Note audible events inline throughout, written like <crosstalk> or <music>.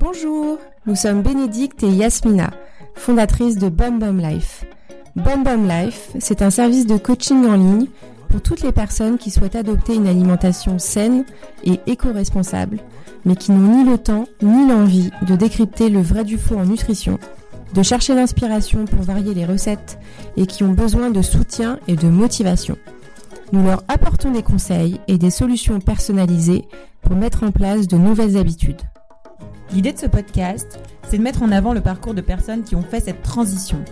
Bonjour, nous sommes Bénédicte et Yasmina, fondatrices de Bum Bum Life. Bum Bum Life, c'est un service de coaching en ligne pour toutes les personnes qui souhaitent adopter une alimentation saine et éco-responsable, mais qui n'ont ni le temps ni l'envie de décrypter le vrai du faux en nutrition, de chercher l'inspiration pour varier les recettes et qui ont besoin de soutien et de motivation. Nous leur apportons des conseils et des solutions personnalisées pour mettre en place de nouvelles habitudes. L'idée de ce podcast, c'est de mettre en avant le parcours de personnes qui ont fait cette transition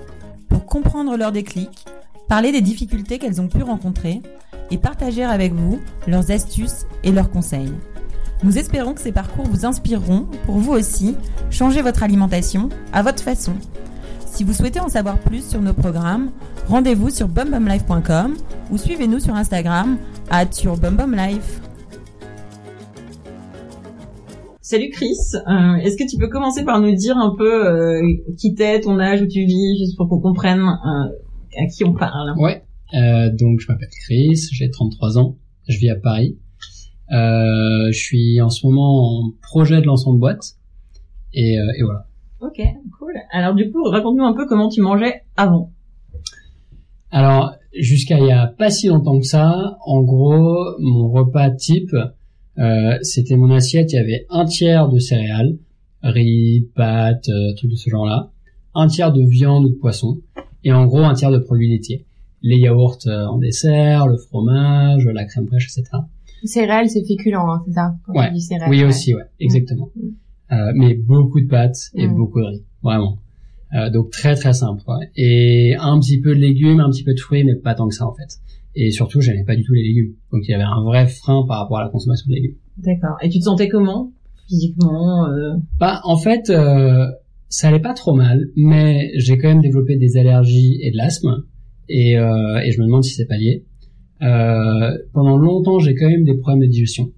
pour comprendre leur déclic, parler des difficultés qu'elles ont pu rencontrer et partager avec vous leurs astuces et leurs conseils. Nous espérons que ces parcours vous inspireront pour vous aussi changer votre alimentation à votre façon. Si vous souhaitez en savoir plus sur nos programmes, rendez-vous sur bumbumlife.com ou suivez-nous sur Instagram à sur bumbumlife. Salut Chris, euh, est-ce que tu peux commencer par nous dire un peu euh, qui t'es, ton âge, où tu vis, juste pour qu'on comprenne euh, à qui on parle? Ouais, euh, donc je m'appelle Chris, j'ai 33 ans, je vis à Paris. Euh, je suis en ce moment en projet de lancement de boîte et, euh, et voilà. Ok, cool. Alors du coup, raconte-nous un peu comment tu mangeais avant. Alors jusqu'à il y a pas si longtemps que ça, en gros, mon repas type, euh, c'était mon assiette, il y avait un tiers de céréales, riz, pâtes, euh, trucs de ce genre-là, un tiers de viande ou de poisson, et en gros un tiers de produits laitiers. Les yaourts euh, en dessert, le fromage, la crème fraîche, etc. Céréales, c'est féculent, hein, c'est ça quand Ouais. tu dis céréales, Oui ouais. aussi, ouais, exactement. Mm. Euh, mais beaucoup de pâtes et Mm. beaucoup de riz, vraiment. Euh, donc très très simple. quoi. Et un petit peu de légumes, un petit peu de fruits, mais pas tant que ça en fait. Et surtout, j'aimais pas du tout les légumes. Donc il y avait un vrai frein par rapport à la consommation de légumes. D'accord. Et tu te sentais comment? Physiquement euh... Bah en fait, euh, ça allait pas trop mal, mais j'ai quand même développé des allergies et de l'asthme, et, euh, et je me demande si c'est pas lié. Euh, pendant longtemps, j'ai quand même des problèmes de digestion.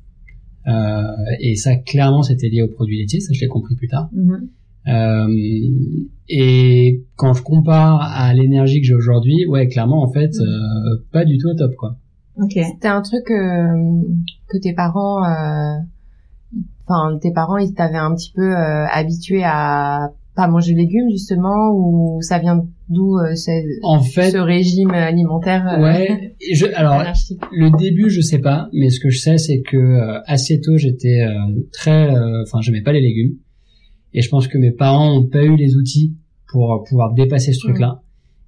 Euh, et ça, clairement, c'était lié aux produits laitiers, ça je l'ai compris plus tard. mhm. Euh, et quand je compare à l'énergie que j'ai aujourd'hui, ouais, clairement, en fait, euh, pas du tout au top, quoi. Ok. C'était un truc euh, que tes parents, euh, enfin tes parents, ils t'avaient un petit peu euh, habitué à pas manger de légumes justement, ou ça vient d'où euh, ce, En fait, ce régime alimentaire euh, ouais, et je, alors, le début, je sais pas, mais ce que je sais, c'est que euh, assez tôt, j'étais euh, très, euh, enfin, j'aimais pas les légumes, et je pense que mes parents ont pas eu les outils pour pouvoir dépasser ce truc-là,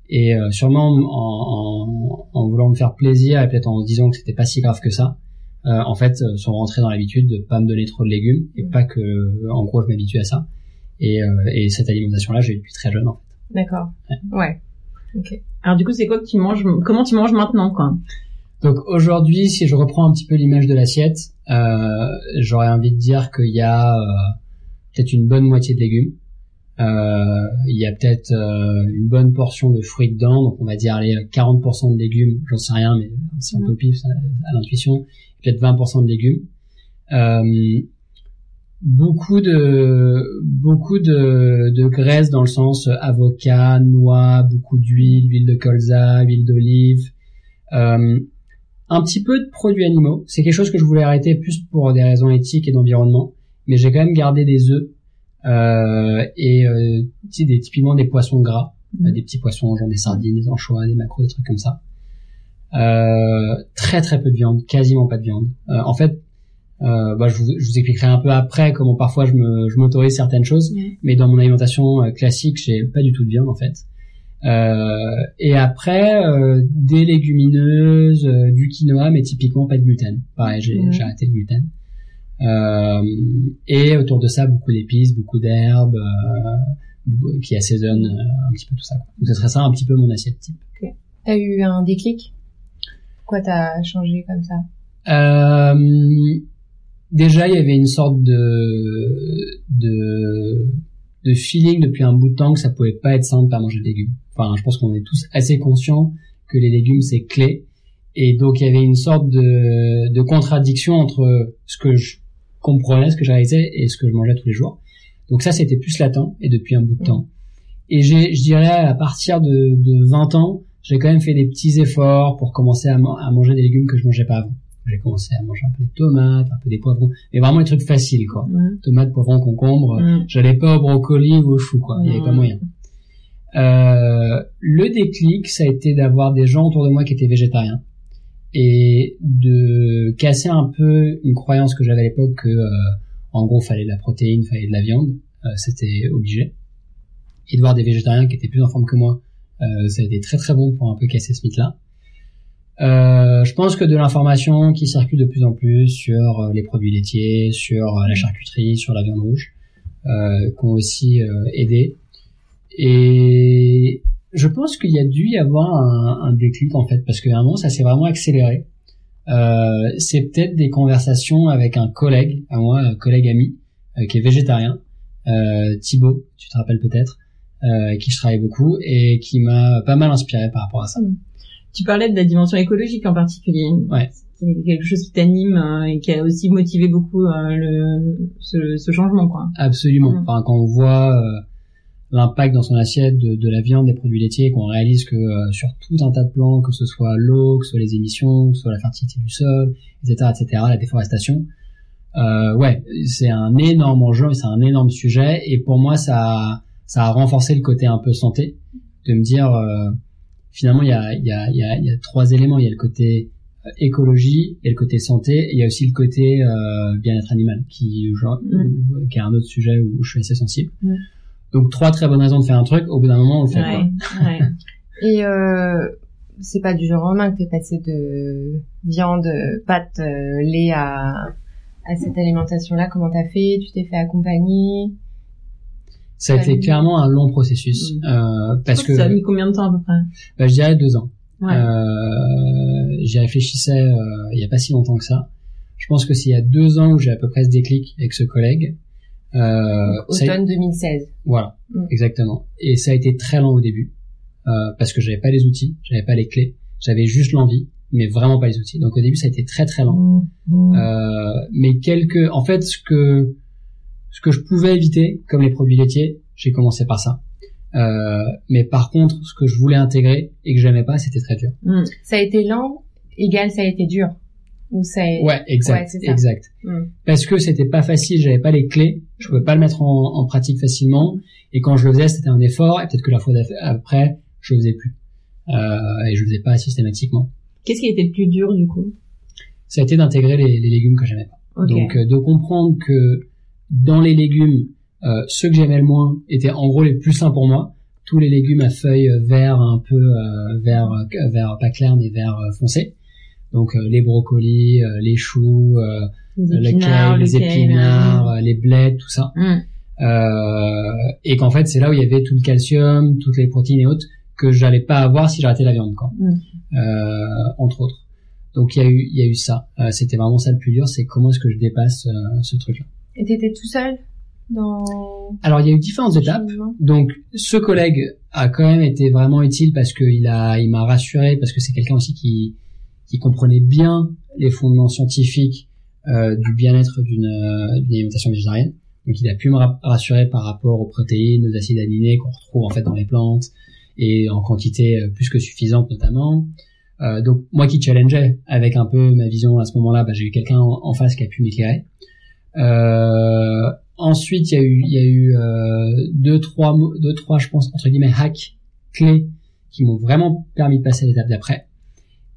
et euh, sûrement en, en, en voulant me faire plaisir et peut-être en se disant que c'était pas si grave que ça, euh, en fait, sont rentrés dans l'habitude de pas me donner trop de légumes, et Mm. pas que, en gros, je m'habitue à ça, et, euh, et cette alimentation-là, j'ai eu depuis très jeune. En fait. D'accord. Ouais. Ok. Alors du coup, c'est quoi que tu manges Comment tu manges maintenant, quoi? Donc aujourd'hui, si je reprends un petit peu l'image de l'assiette, euh, j'aurais envie de dire qu'il y a euh, peut-être une bonne moitié de légumes. Euh, il y a peut-être euh, une bonne portion de fruits dedans, donc on va dire allez 40% de légumes, j'en sais rien, mais si on peut au pif à l'intuition, peut-être 20% de légumes. Beaucoup de beaucoup de, de graisse dans le sens euh, avocat, noix, beaucoup d'huile, huile de colza, huile d'olive. Euh, un petit peu de produits animaux. C'est quelque chose que je voulais arrêter plus pour des raisons éthiques et d'environnement, mais j'ai quand même gardé des œufs euh, et euh, des, typiquement des poissons gras, Mhm. euh, des petits poissons genre des sardines, des anchois, des maquereaux, des trucs comme ça. Euh, très très peu de viande, quasiment pas de viande. Euh, en fait, euh, bah, je, vous, je vous expliquerai un peu après comment parfois je me je m'autorise certaines choses, mais dans mon alimentation euh, classique, j'ai pas du tout de viande en fait. Euh, et après, euh, des légumineuses, euh, du quinoa, mais typiquement pas de gluten. Pareil, j'ai Mhm. j'ai arrêté le gluten. Euh, et autour de ça, beaucoup d'épices, beaucoup d'herbes euh, qui assaisonnent un petit peu tout ça. quoi. Donc ce serait ça un petit peu mon assiette type. T'as eu un déclic? Pourquoi t'as changé comme ça? Euh, déjà, il y avait une sorte de, de, de feeling depuis un bout de temps que ça pouvait pas être simple de pas manger de légumes. Enfin, je pense qu'on est tous assez conscients que les légumes c'est clé. Et donc, il y avait une sorte de, de contradiction entre ce que je comprenais, ce que je réalisais et ce que je mangeais tous les jours. Donc ça, c'était plus latent et depuis un bout de temps. Et j'ai, je dirais, à partir de, de 20 ans, j'ai quand même fait des petits efforts pour commencer à, à manger des légumes que je mangeais pas avant. J'ai commencé à manger un peu des tomates, un peu des poivrons, mais vraiment des trucs faciles, quoi. Tomates, poivrons, concombres. J'allais pas au brocoli ou au chou, quoi. Il y avait pas moyen. Euh, le déclic, ça a été d'avoir des gens autour de moi qui étaient végétariens et de casser un peu une croyance que j'avais à l'époque que, euh, en gros, fallait de la protéine, fallait de la viande, euh, c'était obligé. Et de voir des végétariens qui étaient plus en forme que moi, euh, ça a été très très bon pour un peu casser ce mythe-là. Euh, je pense que de l'information qui circule de plus en plus sur euh, les produits laitiers, sur euh, la charcuterie, sur la viande rouge, euh, qui ont aussi euh, aidé. Et je pense qu'il y a dû y avoir un, un déclic en fait, parce qu'à un moment ça s'est vraiment accéléré. Euh, c'est peut-être des conversations avec un collègue, à moi, un collègue ami, qui est végétarien, Thibaut, tu te rappelles peut-être, qui je travaille beaucoup et qui m'a pas mal inspiré par rapport à ça. Tu parlais de la dimension écologique en particulier. Ouais. Qui est quelque chose qui t'anime euh, et qui a aussi motivé beaucoup euh, le, ce, ce changement, quoi. Absolument. Mm. Enfin, quand on voit euh, l'impact dans son assiette de, de la viande, des produits laitiers, qu'on réalise que sur tout un tas de plans, que ce soit l'eau, que ce soit les émissions, que ce soit la fertilité du sol, etc., etc., la déforestation, ouais, c'est un énorme enjeu, et c'est un énorme sujet. Et pour moi, ça, a- ça a renforcé le côté un peu santé, de me dire finalement, il y a, il y, a, il y, a, il y a trois éléments. Il y a le côté euh, écologie, il y a le côté santé, et il y a aussi le côté euh, bien-être animal, qui, genre, qui est un autre sujet où je suis assez sensible. Donc trois très bonnes raisons de faire un truc. Au bout d'un moment, on le fait. quoi. Ouais, ouais. <laughs> Et euh, c'est pas du jour au lendemain que t'es passé de viande, pâtes, euh, lait à, à cette alimentation-là. Comment t'as fait? Tu t'es fait accompagner? Ça a été clairement un long processus Mm. euh, parce que Ça a mis combien de temps à peu près? Bah, je dirais deux ans. Ouais. Euh, j'y réfléchissais euh, il y a pas si longtemps que ça. Je pense que c'est il y a deux ans où j'ai à peu près ce déclic avec ce collègue. Euh, a- Automne 2016. Voilà, Mm. exactement. Et ça a été très lent au début euh, parce que j'avais pas les outils, j'avais pas les clés, j'avais juste l'envie, mais vraiment pas les outils. Donc au début ça a été très très lent. Euh, mais quelques, en fait, ce que ce que je pouvais éviter, comme les produits laitiers, j'ai commencé par ça. Euh, mais par contre, ce que je voulais intégrer et que j'aimais pas, c'était très dur. Mm. Ça a été lent, égal ça a été dur. Ou ça a... Ouais, exact, Ouais, exact. Mm. Parce que c'était pas facile, j'avais pas les clés, je pouvais pas le mettre en, en pratique facilement. Et quand je le faisais, c'était un effort. Et peut-être que la fois après, je le faisais plus. Euh, et je le faisais pas systématiquement. Qu'est-ce qui a été le plus dur du coup? Ça a été d'intégrer les, les légumes que j'aimais pas. Donc euh, de comprendre que dans les légumes, euh, ceux que j'aimais le moins étaient en gros les plus sains pour moi. Tous les légumes à feuilles euh, vert un peu euh, vert euh, vert pas clair mais vert euh, foncé. Donc euh, les brocolis, euh, les choux, euh, les le épinards, les épinards, les bleds, tout ça. Mm. Euh, et qu'en fait c'est là où il y avait tout le calcium, toutes les protéines et autres que j'allais pas avoir si j'arrêtais la viande quoi. Mm. Euh, entre autres. Donc il y a eu il y a eu ça. Euh, C'était vraiment ça le plus dur, c'est comment est-ce que je dépasse euh, ce truc-là. Et t'étais tout seul dans Alors il y a eu différentes étapes. Donc ce collègue a quand même été vraiment utile parce qu'il a il m'a rassuré parce que c'est quelqu'un aussi qui qui comprenait bien les fondements scientifiques euh, du bien-être d'une euh, d'une alimentation végétarienne. Donc il a pu me ra- rassurer par rapport aux protéines, aux acides aminés qu'on retrouve en fait dans les plantes et en quantité euh, plus que suffisante notamment. Euh, donc moi qui challengeais avec un peu ma vision à ce moment-là, bah, j'ai eu quelqu'un en, en face qui a pu m'éclairer. Euh, ensuite il y a eu il y a eu euh, deux trois deux trois je pense entre guillemets hacks clés qui m'ont vraiment permis de passer à l'étape d'après.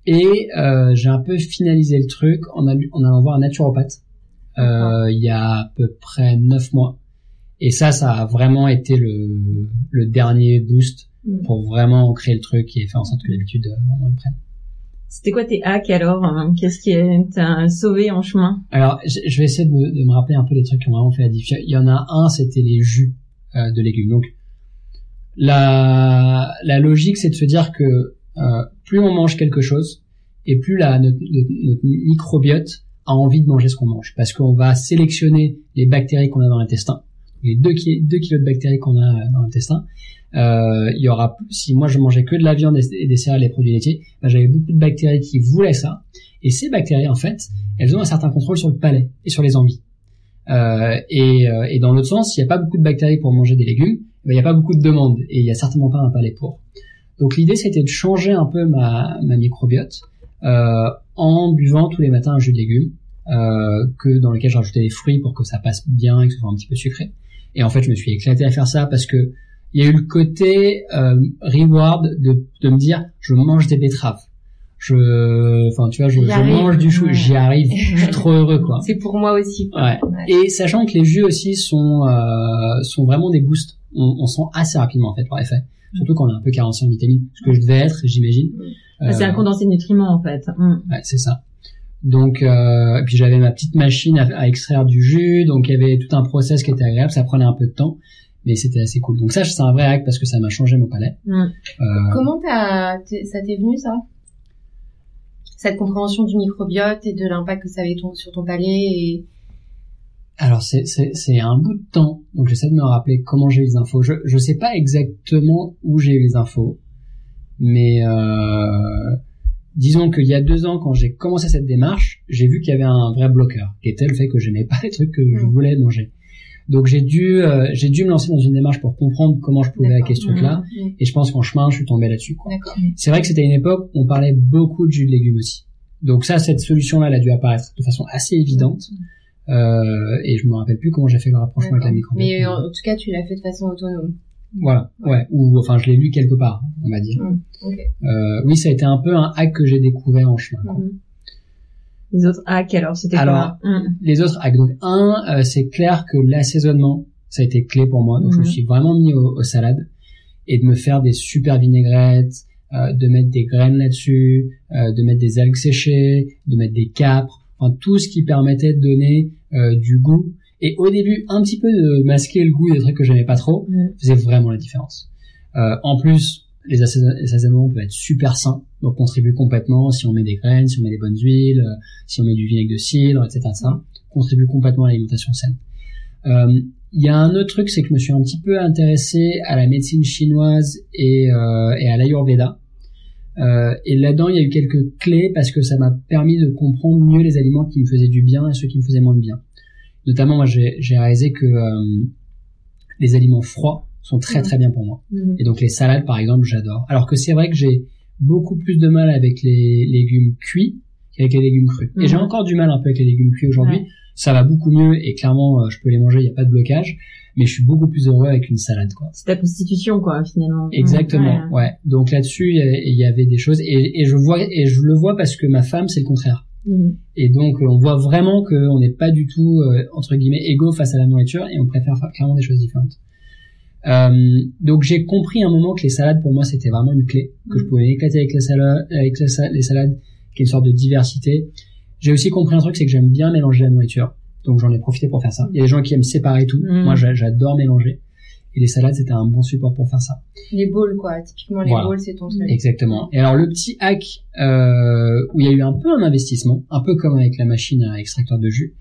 Et euh, j'ai un peu finalisé le truc en, allu- en allant voir un naturopathe euh, il y a à peu près neuf mois. Et ça, ça a vraiment été le, le dernier boost Mm. pour vraiment créer le truc et faire en sorte que l'habitude euh, vraiment le prenne. C'était quoi tes hacks alors hein? Qu'est-ce qui t'a sauvé en chemin? Alors, je vais essayer de me, rappeler un peu les trucs qui ont vraiment fait la différence. Il y en a un, c'était les jus euh, de légumes. Donc, la, logique, c'est de se dire que euh, plus on mange quelque chose, et plus la, notre, microbiote a envie de manger ce qu'on mange. Parce qu'on va sélectionner les bactéries qu'on a dans l'intestin, les 2 kilos de bactéries qu'on a dans l'intestin. Euh, il y aura, si moi je mangeais que de la viande et des céréales et des produits laitiers, ben, j'avais beaucoup de bactéries qui voulaient ça. Et ces bactéries, en fait, elles ont un certain contrôle sur le palais et sur les envies. Euh, et, euh, et dans l'autre sens, s'il n'y a pas beaucoup de bactéries pour manger des légumes, il n'y a pas beaucoup de demandes et il n'y a certainement pas un palais pour. Donc l'idée, c'était de changer un peu ma, ma microbiote euh, en buvant tous les matins un jus de légumes euh, que dans lequel je rajoutais des fruits pour que ça passe bien et que ce soit un petit peu sucré. Et en fait, je me suis éclaté à faire ça parce que il y a eu le côté euh, reward de, de me dire je mange des betteraves. Je, enfin tu vois, je, je arrive. mange du chou, Ouais. j'y arrive, je suis trop heureux quoi. C'est pour moi aussi. quoi. Ouais. Ouais. Et sachant que les jus aussi sont euh, sont vraiment des boosts, on, on sent assez rapidement en fait leur effet. Surtout quand on est un peu carencé en vitamines, ce que je devais être, j'imagine. Ah, C'est un Euh, condensé de nutriments en fait. Mm. Ouais, c'est ça. Donc, euh, et puis j'avais ma petite machine à, à extraire du jus, donc il y avait tout un process qui était agréable, ça prenait un peu de temps, mais c'était assez cool. Donc ça, c'est un vrai hack parce que ça m'a changé mon palais. Euh, Comment t'as, t'es- ça t'est venu ça? Cette compréhension du microbiote et de l'impact que ça avait ton- sur ton palais et alors c'est un bout de temps, donc j'essaie de me rappeler comment j'ai eu les infos. Je je sais pas exactement où j'ai eu les infos, mais euh, disons qu'il y a deux ans, quand j'ai commencé cette démarche, j'ai vu qu'il y avait un vrai bloqueur, qui était le fait que j'aimais pas les trucs que je Mm. voulais manger. Donc j'ai dû euh, j'ai dû me lancer dans une démarche pour comprendre comment je pouvais hacker ce truc-là. Et je pense qu'en chemin, je suis tombé là-dessus. quoi. D'accord. C'est vrai que c'était une époque où on parlait beaucoup de jus de légumes aussi. Donc ça, cette solution-là, elle a dû apparaître de façon assez évidente. Euh, et je me rappelle plus comment j'ai fait le rapprochement avec la microbiote. Mais en tout cas, tu l'as fait de façon autonome. Voilà, ouais. Ou enfin, je l'ai lu quelque part, on va dire. Mm. Ok. Euh, oui, ça a été un peu un hack que j'ai découvert en chemin. quoi. Mhm. Les autres hacks alors, c'était Alors, quoi Mm. Les autres hacks. Donc un, euh, c'est clair que l'assaisonnement, ça a été clé pour moi. Donc je me Mhm. suis vraiment mis au- aux salades et de me faire des super vinaigrettes, euh, de mettre des graines là-dessus, euh, de mettre des algues séchées, de mettre des capres, enfin tout ce qui permettait de donner euh, du goût. Et au début, un petit peu de masquer le goût des trucs que j'aimais pas trop, Mm. faisait vraiment la différence. Euh, en plus, les assaison- les assaisonnements peuvent être super sains, donc contribuent complètement si on met des graines, si on met des bonnes huiles, euh, si on met du vinaigre de cidre, etc. Ça complètement à l'alimentation saine. Euh, Il y a un autre truc, c'est que je me suis un petit peu intéressé à la médecine chinoise et, euh, et à l'ayurveda. Euh, et là-dedans, il y a eu quelques clés parce que ça m'a permis de comprendre mieux les aliments qui me faisaient du bien et ceux qui me faisaient moins de bien. Notamment, moi, j'ai j'ai réalisé que euh, les aliments froids sont très très bien pour moi. Mhm. Et donc les salades, par exemple, j'adore. Alors que c'est vrai que j'ai beaucoup plus de mal avec les légumes cuits qu'avec les légumes crus. Et j'ai encore du mal un peu avec les légumes cuits aujourd'hui. Ouais. Ça va beaucoup mieux et clairement, euh, je peux les manger, il n'y a pas de blocage. Mais je suis beaucoup plus heureux avec une salade, quoi. C'est ta constitution quoi finalement. Exactement, Ouais. ouais. Donc là-dessus, il y avait des choses et, et je vois et je le vois parce que ma femme, c'est le contraire. Et donc, euh, on voit vraiment qu'on n'est pas du tout, euh, entre guillemets, égaux face à la nourriture et on préfère faire clairement des choses différentes. Euh, donc, j'ai compris à un moment que les salades, pour moi, c'était vraiment une clé, que je pouvais m'éclater avec, la salade, avec la les salades, qui est une sorte de diversité. J'ai aussi compris un truc, c'est que j'aime bien mélanger la nourriture. Donc, j'en ai profité pour faire ça. Il y a des gens qui aiment séparer tout. Mm. Moi, j'a- j'adore mélanger. Et les salades, c'était un bon support pour faire ça. Les bowls, quoi. Typiquement, les Voilà. bowls, c'est ton truc. Exactement. Et alors le petit hack euh, où il y a eu un peu un investissement, un peu comme avec la machine à extracteur de jus,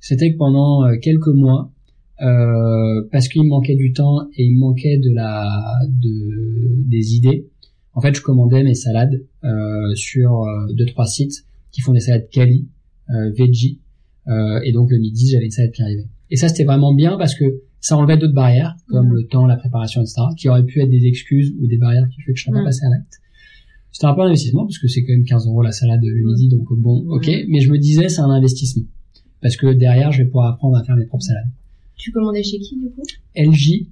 c'était que pendant euh, quelques mois, euh, parce qu'il me manquait du temps et il me manquait de la de des idées, en fait je commandais mes salades euh, sur euh, deux trois sites qui font des salades quali, euh, veggie, euh, et donc le midi j'avais une salade qui arrivait. Et ça c'était vraiment bien parce que ça enlevait d'autres barrières comme le temps, la préparation, etc., qui auraient pu être des excuses ou des barrières qui fait que je serais pas passé à l'acte. C'était un peu un investissement parce que c'est quand même 15 euros la salade le midi, donc bon, ok. Mais je me disais c'est un investissement parce que derrière je vais pouvoir apprendre à faire mes propres salades. Tu commandais chez qui, du coup? LG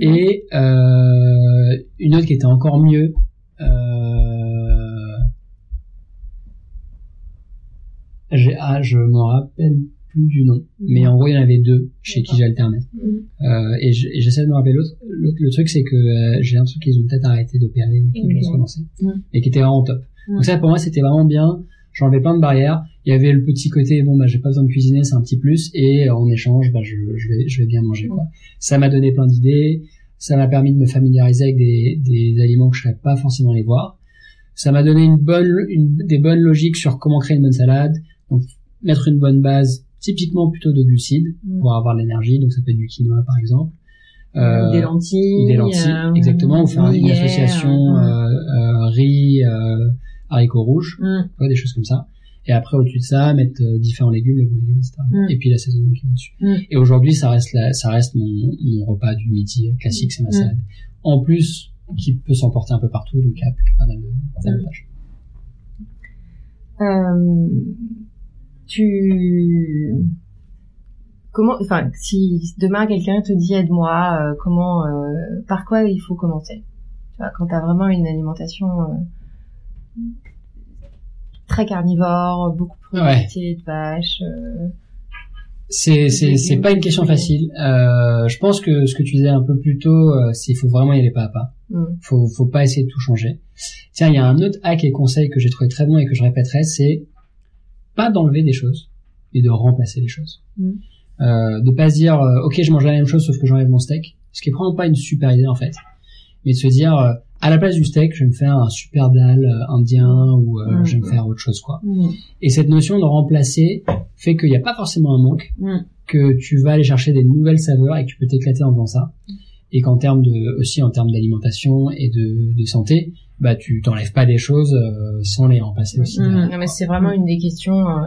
et euh, une autre qui était encore mieux. Euh... j'ai- Ah, je m'en rappelle plus du nom, mais en gros il y en avait deux chez qui j'alternais. Mhm. Euh, et je- et j'essaie de me rappeler l'autre. Le truc c'est que euh, j'ai l'impression qu'ils ont peut-être arrêté d'opérer qu'ils Ok. vont se relancer, Mm. et qui était vraiment top. Donc ça pour moi c'était vraiment bien. J'enlevais plein de barrières. Il y avait le petit côté bon bah j'ai pas besoin de cuisiner, c'est un petit plus, et euh, en échange bah je, je vais je vais bien manger quoi. Ça m'a donné plein d'idées. Ça m'a permis de me familiariser avec des, des aliments que je serais pas forcément les voir. Ça m'a donné une bonne, une, des bonnes logiques sur comment créer une bonne salade. Donc, mettre une bonne base, typiquement plutôt de glucides, Mm. pour avoir de l'énergie. Donc, ça peut être du quinoa, par exemple. Euh, des lentilles. des lentilles, euh, exactement. Ou faire une association euh, euh, euh, riz, euh, haricots rouges, mm. ouais, des choses comme ça. Et après, au-dessus de ça, mettre euh, différents légumes, les bons légumes, etc. Mm. Et puis l'assaisonnement qui va au-dessus. Mm. Et aujourd'hui, ça reste la, ça reste mon, mon repas du midi classique, c'est ma Mm. salade. En plus, qui peut s'emporter un peu partout, donc il y a pas mal de- d'avantages. Euh, tu comment enfin si demain quelqu'un te dit aide-moi euh, comment euh, par quoi il faut commencer? Tu vois quand t'as vraiment une alimentation euh, très carnivore beaucoup de Ouais. de vache euh, C'est c'est c'est pas une question facile. Euh, je pense que ce que tu disais un peu plus tôt, euh, c'est faut vraiment y aller pas à pas. hmm. Faut faut pas essayer de tout changer. Tiens, il y a un autre hack et conseil que j'ai trouvé très bon et que je répéterai, c'est pas d'enlever des choses, mais de remplacer les choses. Mm. Euh, de pas se dire euh, ok je mange la même chose sauf que j'enlève mon steak, ce qui est vraiment pas une super idée en fait, mais de se dire à la place du steak je vais me faire un super dal euh, indien ou euh, Mm. je vais me faire autre chose quoi. Mm. Et cette notion de remplacer fait qu'il n'y a pas forcément un manque, Mm. que tu vas aller chercher des nouvelles saveurs et que tu peux t'éclater en faisant ça. Et qu'en termes de, aussi en termes d'alimentation et de, de santé, bah tu t'enlèves pas des choses euh, sans les remplacer aussi. Non mais c'est vraiment une des questions euh,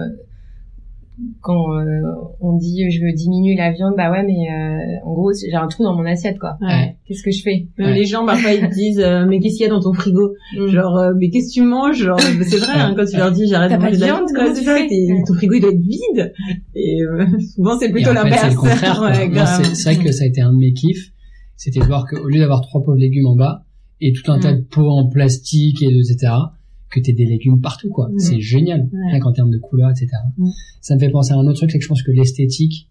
quand euh, on dit je veux diminuer la viande bah ouais mais euh, en gros j'ai un trou dans mon assiette quoi Ouais. qu'est-ce que je fais? Ouais. les gens parfois ils te disent euh, mais qu'est-ce qu'il y a dans ton frigo? Mm. genre euh, mais qu'est-ce que tu manges? Genre c'est vrai hein, quand tu leur dis j'arrête de manger de la viande, ouais, tu fais? Ouais. ton frigo il doit être vide et euh, souvent c'est Et plutôt l'inverse le contraire. quoi. ouais, Moi, grave. c'est c'est vrai que ça a été un de mes kiffs, c'était de voir qu'au lieu d'avoir trois pauvres légumes en bas et tout un Mm. tas de pots en plastique et de- etc., que t'aies des légumes partout quoi. Mm. C'est génial, rien qu'en termes de couleurs, etc. Mm. Ça me fait penser à un autre truc, c'est que je pense que l'esthétique,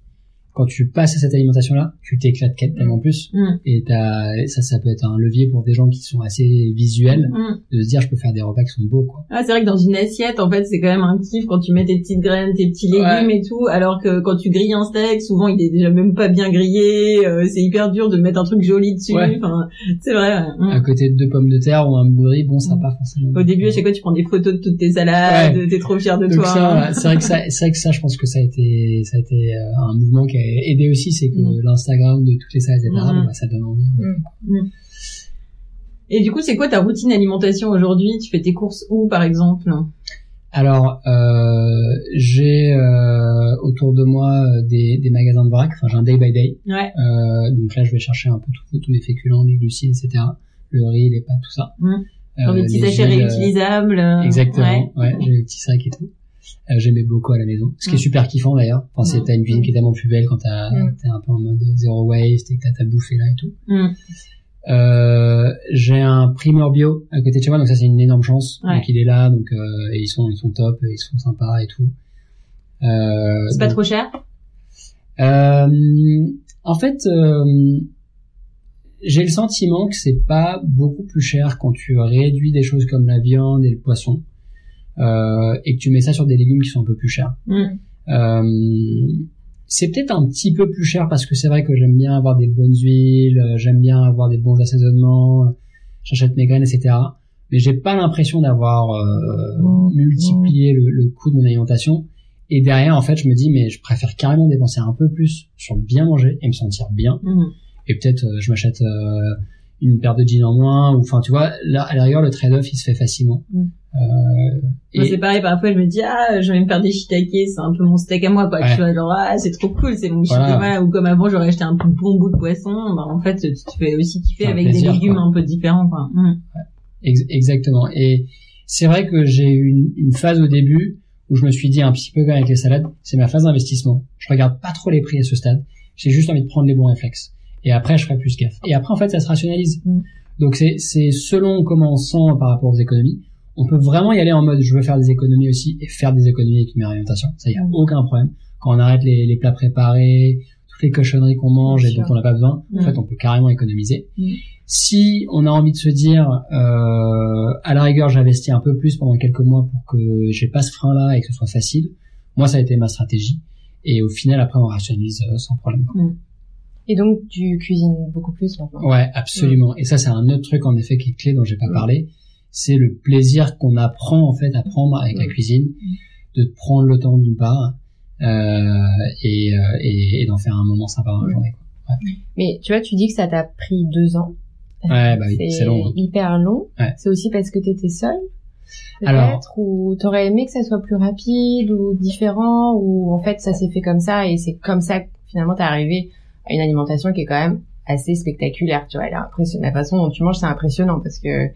quand tu passes à cette alimentation-là, tu t'éclates tellement plus. Mm. Et t'as, ça, ça peut être un levier pour des gens qui sont assez visuels, Mm. de se dire je peux faire des repas qui sont beaux quoi. Ah, c'est vrai que dans une assiette, en fait, c'est quand même un kiff quand tu mets tes petites graines, tes petits légumes et tout, alors que quand tu grilles un steak, souvent il est déjà même pas bien grillé, euh, c'est hyper dur de mettre un truc joli dessus, Ouais. enfin, c'est vrai. ouais. Mm. À côté de deux pommes de terre ou un riz, bon ça Mm. pas forcément. Au début, à chaque fois, tu prends des photos de toutes tes salades, t'es trop fier de Donc toi. hein. c'est vrai que ça, c'est vrai que ça, je pense que ça a été, ça a été euh, un mouvement qui a aidé aussi, c'est que Mm. l'Instagram de toutes les salles, etc., bon, bah, ça donne envie. Et du coup, c'est quoi ta routine alimentation aujourd'hui? Tu fais tes courses où, par exemple? Alors, euh, j'ai euh, autour de moi euh, des, des magasins de vrac. Enfin, j'ai un day by day. Ouais. Euh, donc là, je vais chercher un peu tout- tous mes féculents, mes glucides, etc. Le riz, les pâtes, tout ça. Mm. Euh, des petits sachets euh, réutilisables. Exactement. ouais. Ouais, j'ai les petits sacs et tout. J'aimais beaucoup à la maison. Ce qui est super kiffant d'ailleurs. Enfin, c'est t'as une cuisine qui est tellement plus belle quand t'as t'es un peu en mode zéro waste et que t'as ta bouffée là et tout. Euh, j'ai un primeur bio à côté de chez moi, donc ça c'est une énorme chance. Ouais. Donc il est là, donc euh, et ils sont ils sont top, ils sont sympas et tout. Euh, C'est pas donc- trop cher? En fait, j'ai le sentiment que c'est pas beaucoup plus cher quand tu réduis des choses comme la viande et le poisson euh, et que tu mets ça sur des légumes qui sont un peu plus chers. Mm. Euh, c'est peut-être un petit peu plus cher parce que c'est vrai que j'aime bien avoir des bonnes huiles, euh, j'aime bien avoir des bons assaisonnements, euh, j'achète mes graines, etc. Mais j'ai pas l'impression d'avoir euh, multiplié le, le coût de mon alimentation. Et derrière, en fait, je me dis, mais je préfère carrément dépenser un peu plus sur bien manger et me sentir bien. Mm. Et peut-être je m'achète une paire de jeans en moins. Ou enfin, tu vois, là, à la rigueur, le trade-off, il se fait facilement. Euh, et- c'est pareil, parfois je me dis, ah, je vais me faire des shiitake, c'est un peu mon steak à moi, quoi. Ouais. Tu vois, genre, ah, c'est trop cool, c'est mon shiitake, voilà. Ou comme avant, j'aurais acheté un bon bout de poisson, bah, en fait, tu te fais aussi kiffer avec plaisir, des légumes quoi. un peu différents, quoi. Mm. Ex- exactement. Et c'est vrai que j'ai eu une, une phase au début où je me suis dit un petit peu comme avec les salades, c'est ma phase d'investissement. Je regarde pas trop les prix à ce stade. J'ai juste envie de prendre les bons réflexes. Et après, je ferai plus gaffe. Et après, en fait, ça se rationalise. Mm. Donc c'est, c'est selon comment on sent par rapport aux économies. On peut vraiment y aller en mode je veux faire des économies aussi et faire des économies avec une orientation. Ça y a Mm. aucun problème. Quand on arrête les, les plats préparés, toutes les cochonneries qu'on mange et dont on n'a pas besoin, en Mm. fait, on peut carrément économiser. Mm. Si on a envie de se dire, euh, à la rigueur, j'investis un peu plus pendant quelques mois pour que j'ai pas ce frein-là et que ce soit facile. Moi, ça a été ma stratégie. Et au final, après, on rationalise euh, sans problème. Et donc, tu cuisines beaucoup plus maintenant. Ouais, absolument. Et ça, c'est un autre truc en effet qui est clé dont j'ai pas parlé. C'est le plaisir qu'on apprend en fait à prendre avec la Mm. cuisine, de prendre le temps d'une part euh, et, euh, et, et d'en faire un moment sympa dans la journée. Quoi. Mais tu vois, tu dis que ça t'a pris deux ans. Ouais, bah oui, c'est long. hein. hyper long. Ouais. C'est aussi parce que t'étais seule Alors- peut-être ou t'aurais aimé que ça soit plus rapide ou différent ou en fait ça s'est fait comme ça et c'est comme ça que finalement t'es arrivé à une alimentation qui est quand même assez spectaculaire tu vois la façon dont tu manges c'est impressionnant parce que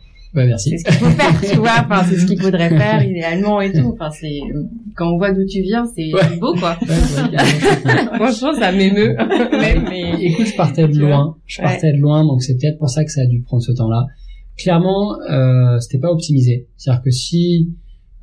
Merci. C'est ce qu'il faut faire, <laughs> tu vois. Enfin, c'est ce qu'il faudrait faire idéalement et tout. Enfin, c'est quand on voit d'où tu viens, c'est Ouais. beau, quoi. <laughs> Franchement, ça m'émeut. Mais Écoute, je partais de loin. Je Ouais. partais de loin, donc c'est peut-être pour ça que ça a dû prendre ce temps-là. Clairement, euh, c'était pas optimisé. C'est-à-dire que si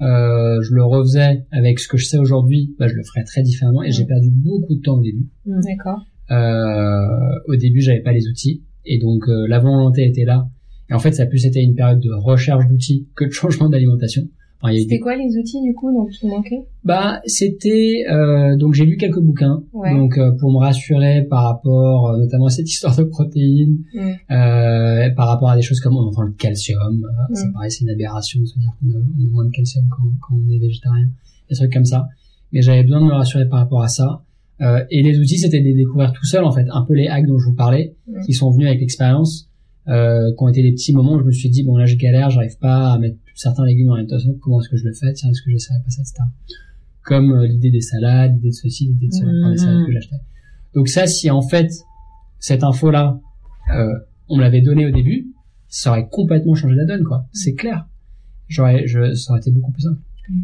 euh, je le refaisais avec ce que je sais aujourd'hui, bah, je le ferais très différemment. Et j'ai Mm. perdu beaucoup de temps au début. d'accord. Euh, au début, j'avais pas les outils, et donc euh, la volonté était là. Et en fait, ça a plus été une période de recherche d'outils que de changement d'alimentation. Enfin, C'était des- quoi les outils du coup dont tu manquais Bah, c'était euh, donc j'ai lu quelques bouquins, Ouais. donc euh, pour me rassurer par rapport, euh, notamment à cette <laughs> histoire de protéines, Mm. euh, par rapport à des choses comme on entend le calcium. euh, Ça Mm. paraît c'est une aberration de se dire qu'on a, on a moins de calcium quand, quand on est végétarien, des trucs comme ça. Mais j'avais besoin de me rassurer par rapport à ça. Euh, et les outils, c'était de les découvrir tout seul en fait, un peu les hacks dont je vous parlais, Mm. qui sont venus avec l'expérience, euh, qui ont été des petits moments où je me suis dit bon là j'ai galère, j'arrive pas à mettre certains légumes en alimentation, comment est-ce que je le fais, tiens est-ce que j'essaierai pas ça, etc. Comme euh, l'idée des salades, l'idée de ceci, l'idée de cela, des Mhm. salades que j'achetais. Donc ça, si en fait cette info-là, euh, on me l'avait donnée au début, ça aurait complètement changé la donne, quoi. C'est clair. J'aurais, je, ça aurait été beaucoup plus simple.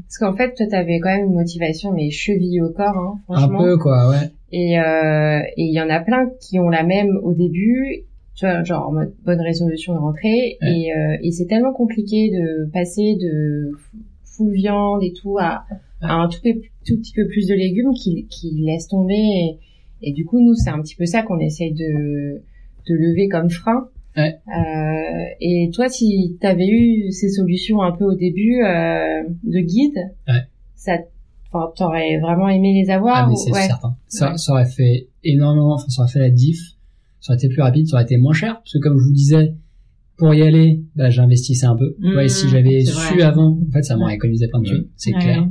Parce qu'en fait, toi, t'avais quand même une motivation, mais cheville au corps, hein, Un peu, quoi, ouais. Et euh, et il y en a plein qui ont la même au début, tu vois, genre en mode bonne résolution de rentrée. Ouais. Et, euh, et c'est tellement compliqué de passer de full viande et tout à, à un tout, tout petit peu plus de légumes qui, qui laisse tomber. Et, et du coup, nous, c'est un petit peu ça qu'on essaye de, de lever comme frein. Ouais. Euh, et toi, si t'avais eu ces solutions un peu au début euh, de guide, Ouais. ça, enfin, t'aurais vraiment aimé les avoir. Ah, mais c'est certain. Ça, ça aurait fait énormément, enfin, ça aurait fait la diff. Ça aurait été plus rapide, ça aurait été moins cher. Parce que comme je vous disais, pour y aller, bah, j'investissais un peu. Mmh, ouais, si j'avais c'est su vrai. avant, en fait, ça m'aurait économisé plein de Mmh. thunes. C'est Ouais. clair.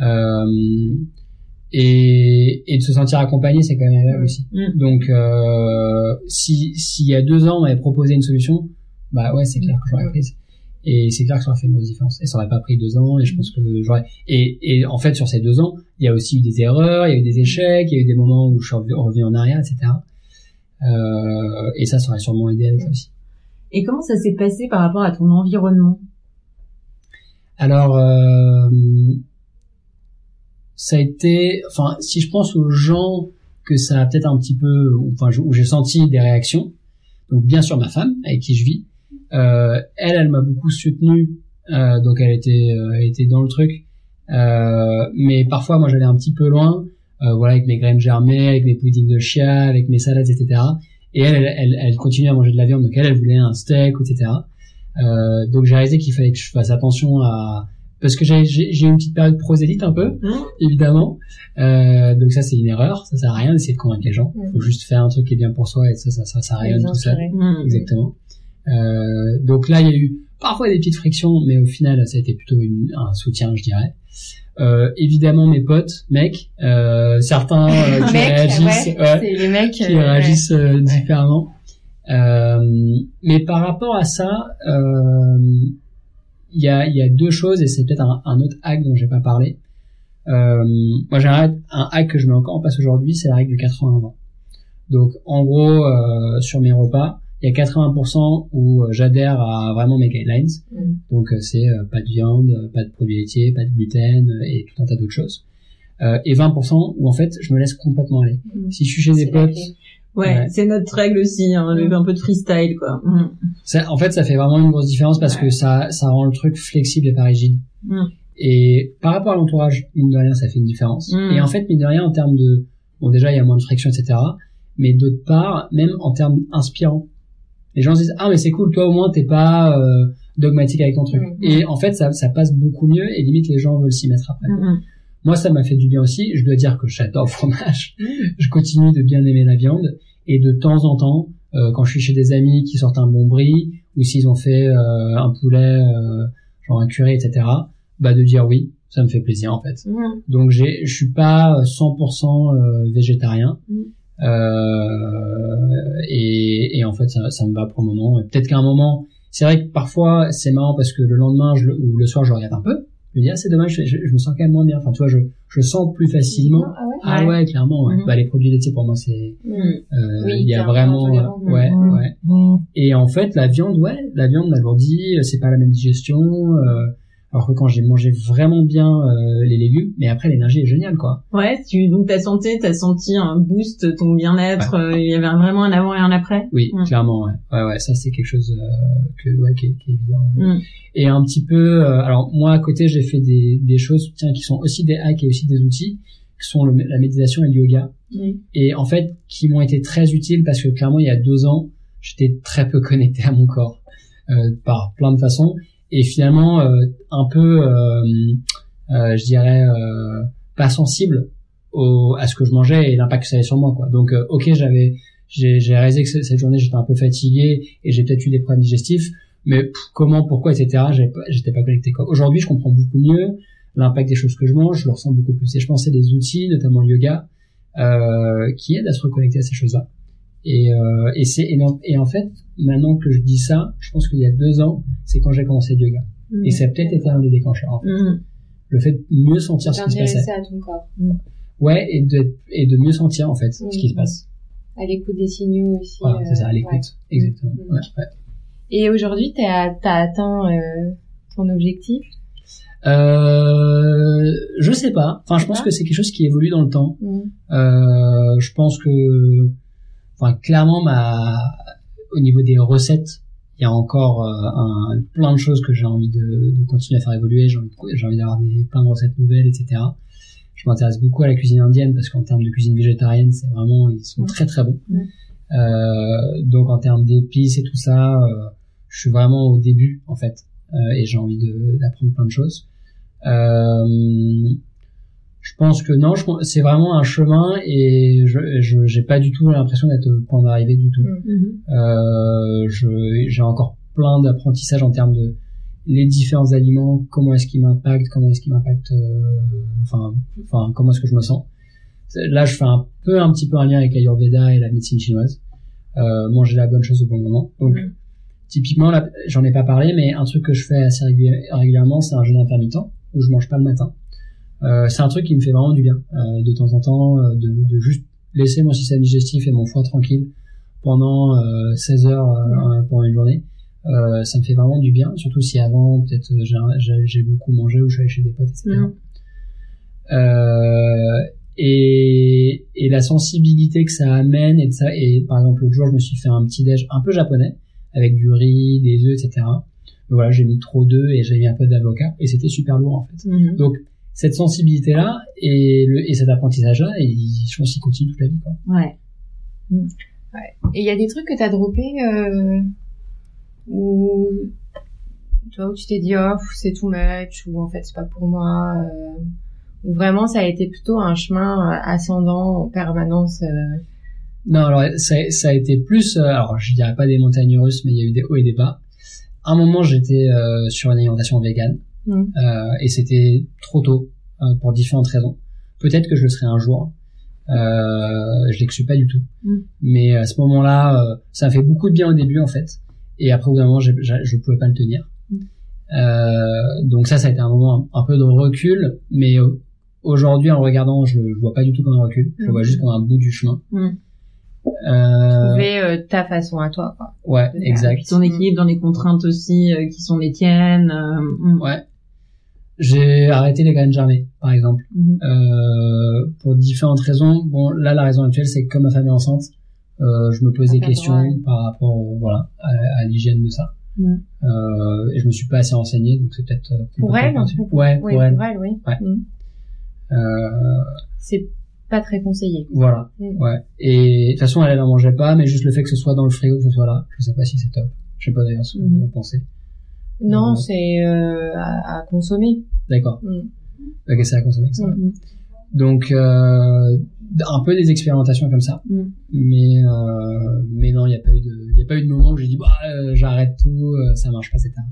Euh, et, et de se sentir accompagné, c'est quand même agréable aussi. Mm. Donc, euh, si, s'il y a deux ans, on m'avait proposé une solution, bah ouais, c'est clair que j'aurais Mm. prise. Et c'est clair que ça aurait fait une grosse différence. Et ça aurait pas pris deux ans, et je pense que j'aurais, et, et en fait, sur ces deux ans, il y a aussi eu des erreurs, il y a eu des échecs, il y a eu des moments où je suis rev- revenu en arrière, etc. Euh, et ça, ça aurait sûrement aidé avec ça aussi. Et comment ça s'est passé par rapport à ton environnement? Alors, euh, ça a été, enfin, si je pense aux gens que ça a peut-être un petit peu, enfin, où j'ai senti des réactions. Donc, bien sûr, ma femme, avec qui je vis, euh, elle, elle m'a beaucoup soutenu. Euh, donc, elle était, euh, elle était dans le truc. Euh, mais parfois, moi, j'allais un petit peu loin. Euh, voilà, avec mes graines germées, avec mes puddings de chia, avec mes salades, etc. Et elle, elle, elle, elle continuait à manger de la viande. Donc, elle, elle voulait un steak, etc. Euh, donc j'ai réalisé qu'il fallait que je fasse attention à parce que j'ai j'ai une petite période prosélite un peu évidemment euh, donc ça c'est une erreur ça sert à rien d'essayer de convaincre les gens Mm. faut juste faire un truc qui est bien pour soi et ça ça ça, ça rayonne tout seul. Mmh. exactement euh, donc là il y a eu parfois des petites frictions mais au final ça a été plutôt une, un soutien je dirais euh, évidemment mes potes mecs euh, certains euh, <laughs> qui Mec, réagissent ouais, ouais, c'est les mecs qui euh, réagissent euh, différemment. Euh, mais par rapport à ça, euh, il y, a, il y a deux choses, et c'est peut-être un, un autre hack dont j'ai pas parlé. Euh, moi, j'ai un, un hack que je mets encore en place aujourd'hui, c'est la règle du 80-20. Donc, en gros, euh, sur mes repas, il y a 80% où euh, j'adhère à vraiment mes guidelines. Mm. Donc, euh, c'est euh, pas de viande, pas de produits laitiers, pas de gluten et tout un tas d'autres choses. Euh, et 20% où en fait, je me laisse complètement aller. Mm. Si je suis chez des potes. Ouais, Ouais. c'est notre règle aussi, hein, Mm. un peu de freestyle, quoi. Mm. Ça, en fait, ça fait vraiment une grosse différence parce que ça, ça rend le truc flexible et pas rigide. Et par rapport à l'entourage, mine de rien, ça fait une différence. Et en fait, mine de rien, en termes de, bon, déjà, il y a moins de friction, etc. Mais d'autre part, même en termes inspirants. Les gens se disent, ah, mais c'est cool, toi, au moins, t'es pas, euh, dogmatique avec ton truc. Mm. Et en fait, ça, ça passe beaucoup mieux et limite, les gens veulent s'y mettre après. Mm. Moi, ça m'a fait du bien aussi. Je dois dire que j'adore le fromage. Mm. Je continue de bien aimer la viande. Et de temps en temps, euh, quand je suis chez des amis qui sortent un bon brie, ou s'ils ont fait euh, un poulet, euh, genre un curry, etc., bah de dire oui, ça me fait plaisir en fait. Mm. Donc j'ai, je suis pas 100% euh, végétarien. Mm. Euh, et, et en fait, ça, ça me va pour le moment. Peut-être qu'à un moment, c'est vrai que parfois c'est marrant parce que le lendemain je, ou le soir, je regarde un peu je me dis ah c'est dommage, je, je, je me sens quand même moins bien. Enfin tu vois, je je sens plus facilement. Ah ouais? Ah ouais, clairement. Ouais. Mhm. Bah les produits laitiers pour moi c'est Mm. euh, Oui, il y a vraiment euh, ouais ouais. Et en fait la viande ouais, la viande m'alourdit, euh, c'est pas la même digestion. euh, alors que quand j'ai mangé vraiment bien euh, les légumes, mais après l'énergie est géniale quoi. Ouais, tu, donc ta santé, t'as senti un boost, ton bien-être, euh, il y avait vraiment un avant et un après? Oui, clairement ouais. Ouais ouais, ça c'est quelque chose euh, que ouais qui est, qui est évident. Mm. Et un petit peu alors moi à côté, j'ai fait des des choses tiens qui sont aussi des hacks et aussi des outils qui sont le- la méditation et le yoga. Et en fait qui m'ont été très utiles parce que clairement il y a deux ans j'étais très peu <laughs> connecté à mon corps par plein de façons et finalement euh, un peu euh, euh, je dirais pas sensible au, à ce que je mangeais et l'impact que ça avait sur moi quoi. Donc ok j'avais j'ai réalisé que cette journée j'étais un peu fatigué et j'ai peut-être eu des problèmes digestifs mais comment pourquoi etc j'avais pas- j'étais pas connecté aujourd'hui je comprends beaucoup mieux l'impact des choses que je mange je le ressens beaucoup plus. Et je pensais des outils notamment le yoga euh, qui aide à se reconnecter à ces choses-là. Et, euh, et c'est et, non- et en fait, maintenant que je dis ça, je pense qu'il y a deux ans, c'est quand j'ai commencé le yoga. Et ça a peut-être été un des déclencheurs. En fait. Mm. Le fait de mieux sentir ce qui se passait. À ton corps. Ouais, et de et de mieux sentir en fait ce qui se Mhm. passe. À l'écoute des signaux aussi. Voilà, c'est ça, euh, à l'écoute, ouais. exactement. Ouais, ouais. Et aujourd'hui, t'as t'as atteint euh, ton objectif? Euh, je sais pas. Enfin, je pense Ah. que c'est quelque chose qui évolue dans le temps. Mm. Euh, je pense que, enfin, clairement, ma, au niveau des recettes, il y a encore euh, un, plein de choses que j'ai envie de, de continuer à faire évoluer. J'ai envie, envie d'avoir des plein de recettes nouvelles, etc. Je m'intéresse beaucoup à la cuisine indienne parce qu'en termes de cuisine végétarienne, c'est vraiment, ils sont très très bons. Euh, donc en termes d'épices et tout ça, euh, je suis vraiment au début en fait, euh, et j'ai envie d'apprendre plein de choses. Euh, je pense que non, c'est vraiment un chemin et je je- j'ai pas du tout l'impression d'être au point d'arrivée du tout. Mm. Mhm. Euh, je j'ai encore plein d'apprentissages en termes de les différents aliments, comment est-ce qu'ils m'impactent, comment est-ce qu'ils m'impactent, euh, enfin enfin comment est-ce que je me sens. Là, je fais un peu un petit peu un lien avec l'Ayurveda et la médecine chinoise. Euh, manger la bonne chose au bon moment. Donc Mm. typiquement, là, j'en ai pas parlé, mais un truc que je fais assez régul- régulièrement, c'est un jeûne intermittent où je mange pas le matin. Euh, c'est un truc qui me fait vraiment du bien euh, de temps en temps, euh, de, de juste laisser mon système digestif et mon foie tranquille pendant euh, 16 heures euh, pendant une journée. Euh, ça me fait vraiment du bien, surtout si avant peut-être j'ai- beaucoup mangé ou je suis allé chez des potes, etc. Euh, et, et la sensibilité que ça amène et de ça et par exemple l'autre jour je me suis fait un petit déj un peu japonais avec du riz des œufs etc mais voilà j'ai mis trop d'œufs et j'ai mis un peu d'avocat et c'était super lourd en fait Mhm. donc cette sensibilité là et le et cet apprentissage là et je pense qu'il continue toute la vie quoi. Ouais. Et il y a des trucs que t'as droppé euh, où tu vois où tu t'es dit oh c'est too much ou en fait c'est pas pour moi euh, ou vraiment ça a été plutôt un chemin euh, ascendant en permanence euh, Non, alors ça, ça a été plus, euh, alors je dirais pas des montagnes russes, mais il y a eu des hauts et des bas. À un moment, j'étais euh, sur une alimentation végane Mm. euh, et c'était trop tôt euh, pour différentes raisons. Peut-être que je le serai un jour. Euh, je l'exclus pas du tout. Mm. Mais à ce moment-là, euh, ça me fait beaucoup de bien au début en fait, et après au bout d'un moment, je pouvais pas le tenir. Mm. Euh, donc ça, ça a été un moment un, un peu de recul, mais euh, aujourd'hui, en regardant, je le vois pas du tout comme un recul. Je le vois juste comme un bout du chemin. Mm. Euh, trouver euh, ta façon à toi quoi ouais, exact. Ton équilibre dans les contraintes aussi euh, qui sont les tiennes. euh, mm. Ouais. J'ai arrêté les graines germées, par exemple, Mhm. euh, pour différentes raisons. Bon, là, la raison actuelle, c'est que comme ma femme est enceinte, euh, je me pose Ah, des questions ouais. par rapport, au- voilà, à, à l'hygiène de ça. Mm. Euh, et je me suis pas assez renseigné, donc c'est peut-être euh, Pour elle Ouais, oui pour elle. oui Ouais. Mm. Euh, c'est pas très conseillé voilà, Mm. ouais. Et de toute façon, elle, elle en mangeait pas, mais juste le fait que ce soit dans le frigo, que ce soit là, je sais pas si c'est top. Je sais pas d'ailleurs ce que Mhm. vous en pensez. Non Euh, c'est euh, à, à consommer D'accord. Mm. Ok, c'est à consommer que ça. Mhm. Donc euh, un peu des expérimentations comme ça, Mm. mais euh, mais non, il y a pas eu de il y a pas eu de moment où j'ai dit bah euh, j'arrête tout, euh, ça marche pas, c'est tard.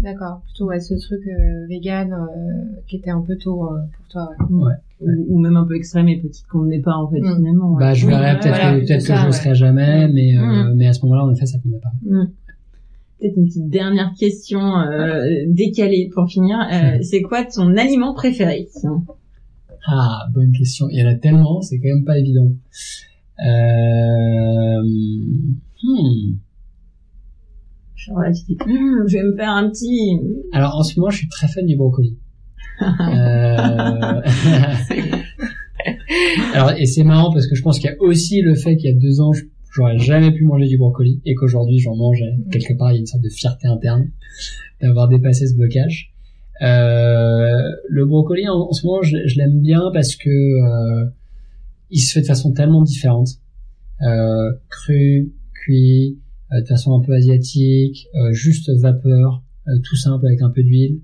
d'accord plutôt ouais ce truc euh, vegan euh, qui était un peu tôt euh, pour toi ouais. Ou, ou même un peu extrême et petite qu'on n'est pas en fait Mm. finalement. ouais. Bah je Oui, verrai ouais, peut-être voilà, que plutôt peut-être que ça, je le ouais. serai jamais, mais euh, Mm. mais à ce moment-là en effet ça convenait pas. Mm. Peut-être une petite dernière question euh, décalée pour finir. Euh, c'est quoi ton aliment préféré Ah, bonne question. Il y en a tellement, c'est quand même pas évident. Euh... Hmm. Genre là, tu dis, Hum, je vais me faire un petit. Alors en ce moment, je suis très fan du brocoli. <laughs> Euh, <laughs> Alors et c'est marrant parce que je pense qu'il y a aussi le fait qu'il y a deux ans, je- j'aurais jamais pu manger du brocoli et qu'aujourd'hui j'en mange quelque part. Il y a une sorte de fierté interne d'avoir dépassé ce blocage. Euh, le brocoli en, ce moment, je, l'aime bien parce que euh, il se fait de façon tellement différente, euh, cru, cuit, euh, de façon un peu asiatique, euh, juste vapeur, tout simple avec un peu d'huile.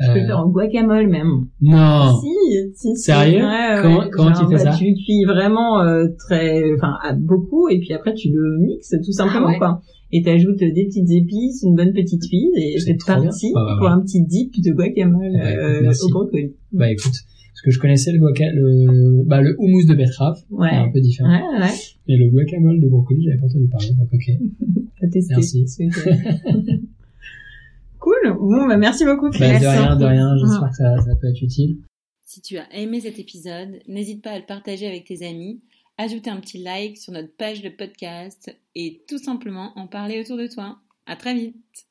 Je peux Euh, le faire en guacamole même. non. Si, si, si. Sérieux Ouais, ouais. Comment- comment Genre, tu fais bah, ça Tu cuis vraiment euh, très, enfin beaucoup, et puis après tu le mixes tout simplement Ah ouais. quoi. Et t'ajoutes des petites épices, une bonne petite huile, et C'est parti Bah, bah, pour un petit dip de guacamole Ah bah, écoute, euh, au brocoli. Bah écoute, parce que je connaissais le guaca, le, bah le houmous de betterave, Ouais. un peu différent. Ouais, ouais. Mais le guacamole de brocoli, j'avais pas entendu parler, donc ok. <laughs> Merci. <laughs> cool. Bon, bah merci beaucoup, Bah, de rien, de rien, j'espère que ça, ça peut être utile. Si tu as aimé cet épisode, n'hésite pas à le partager avec tes amis, ajouter un petit like sur notre page de podcast et tout simplement en parler autour de toi. À très vite!